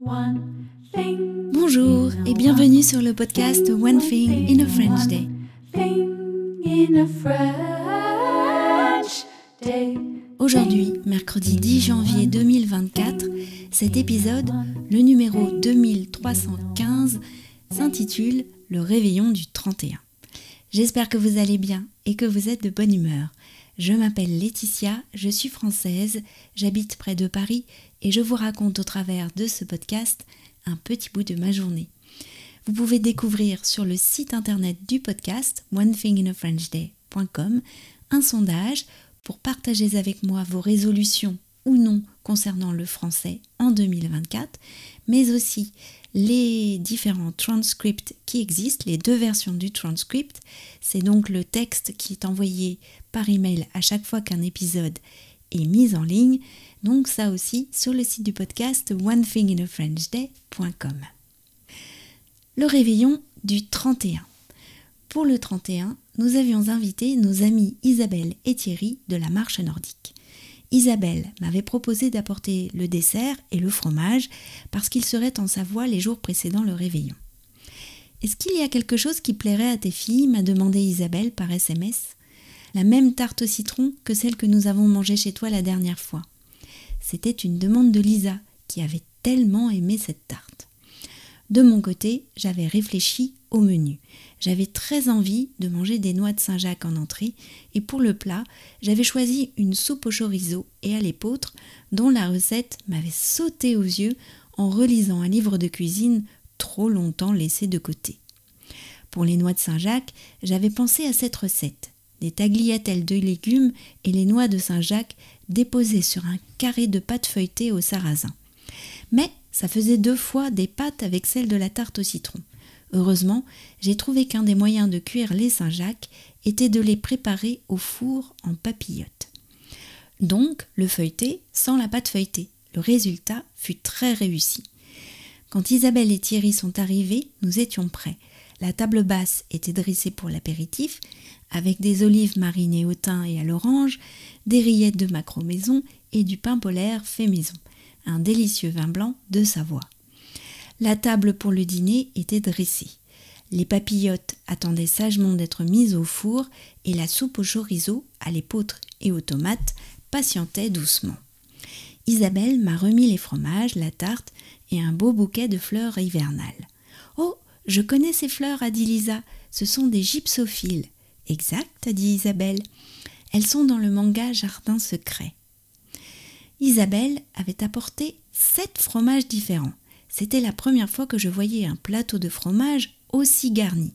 Bonjour et bienvenue sur le podcast One Thing in a French Day. Aujourd'hui, mercredi 10 janvier 2024, cet épisode, le numéro 2315, s'intitule Le réveillon du 31. J'espère que vous allez bien et que vous êtes de bonne humeur. Je m'appelle Laetitia, je suis française, j'habite près de Paris et je vous raconte au travers de ce podcast un petit bout de ma journée. Vous pouvez découvrir sur le site internet du podcast onethinginafrenchday.com un sondage pour partager avec moi vos résolutions ou non concernant le français en 2024, mais aussi les différents transcripts qui existent, les deux versions du transcript. C'est donc le texte qui est envoyé par email à chaque fois qu'un épisode est mis en ligne. Donc ça aussi sur le site du podcast onethinginafrenchday.com. Le réveillon du 31. Pour le 31, nous avions invité nos amis Isabelle et Thierry de la marche nordique. Isabelle m'avait proposé d'apporter le dessert et le fromage parce qu'ils seraient en Savoie les jours précédant le réveillon. Est-ce qu'il y a quelque chose qui plairait à tes filles m'a demandé Isabelle par SMS. La même tarte au citron que celle que nous avons mangée chez toi la dernière fois. C'était une demande de Lisa qui avait tellement aimé cette tarte. De mon côté, j'avais réfléchi au menu. J'avais très envie de manger des noix de Saint-Jacques en entrée et pour le plat, j'avais choisi une soupe au chorizo et à l'épeautre dont la recette m'avait sauté aux yeux en relisant un livre de cuisine trop longtemps laissé de côté. Pour les noix de Saint-Jacques, j'avais pensé à cette recette des tagliatelles de légumes et les noix de Saint-Jacques déposées sur un carré de pâte feuilletée au sarrasin. Mais ça faisait deux fois des pâtes avec celle de la tarte au citron. Heureusement, j'ai trouvé qu'un des moyens de cuire les Saint-Jacques était de les préparer au four en papillote. Donc, le feuilleté sans la pâte feuilletée. Le résultat fut très réussi. Quand Isabelle et Thierry sont arrivés, nous étions prêts. La table basse était dressée pour l'apéritif, avec des olives marinées au thym et à l'orange, des rillettes de macro maison et du pain polaire fait maison, un délicieux vin blanc de Savoie. La table pour le dîner était dressée. Les papillotes attendaient sagement d'être mises au four et la soupe au chorizo, à l'épeautre et aux tomates patientait doucement. Isabelle m'a remis les fromages, la tarte et un beau bouquet de fleurs hivernales. Oh, je connais ces fleurs, a dit Lisa. Ce sont des gypsophiles. Exact, a dit Isabelle. Elles sont dans le manga Jardin secret. Isabelle avait apporté sept fromages différents. C'était la première fois que je voyais un plateau de fromage aussi garni.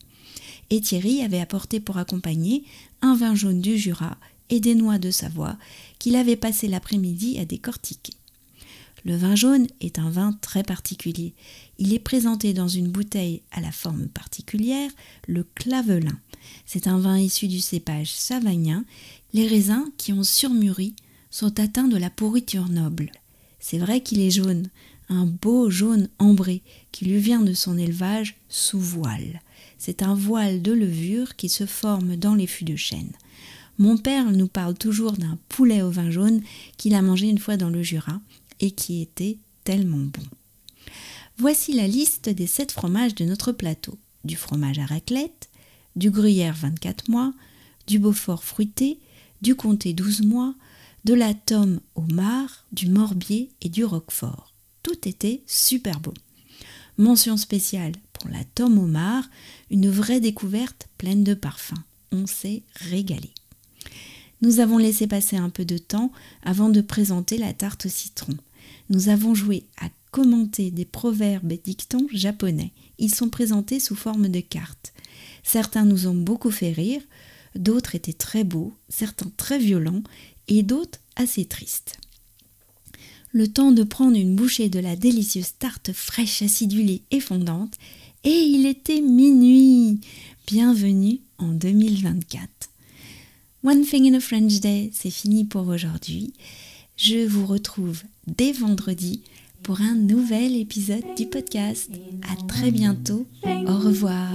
Et Thierry avait apporté pour accompagner un vin jaune du Jura et des noix de Savoie qu'il avait passé l'après-midi à décortiquer. Le vin jaune est un vin très particulier. Il est présenté dans une bouteille à la forme particulière, le clavelin. C'est un vin issu du cépage savagnin. Les raisins qui ont surmûri sont atteints de la pourriture noble. C'est vrai qu'il est jaune, un beau jaune ambré qui lui vient de son élevage sous voile. C'est un voile de levure qui se forme dans les fûts de chêne. Mon père nous parle toujours d'un poulet au vin jaune qu'il a mangé une fois dans le Jura et qui était tellement bon. Voici la liste des sept fromages de notre plateau. Du fromage à raclette, du gruyère 24 mois, du beaufort fruité, du comté 12 mois, de la tome au mar, du morbier et du roquefort tout était super beau. Mention spéciale pour la tome au mar, une vraie découverte pleine de parfums. On s'est régalé. Nous avons laissé passer un peu de temps avant de présenter la tarte au citron. Nous avons joué à commenter des proverbes et dictons japonais. Ils sont présentés sous forme de cartes. Certains nous ont beaucoup fait rire, d'autres étaient très beaux, certains très violents et d'autres assez tristes le temps de prendre une bouchée de la délicieuse tarte fraîche, acidulée et fondante, et il était minuit. Bienvenue en 2024. One Thing in a French Day, c'est fini pour aujourd'hui. Je vous retrouve dès vendredi pour un nouvel épisode du podcast. À très bientôt. Au revoir.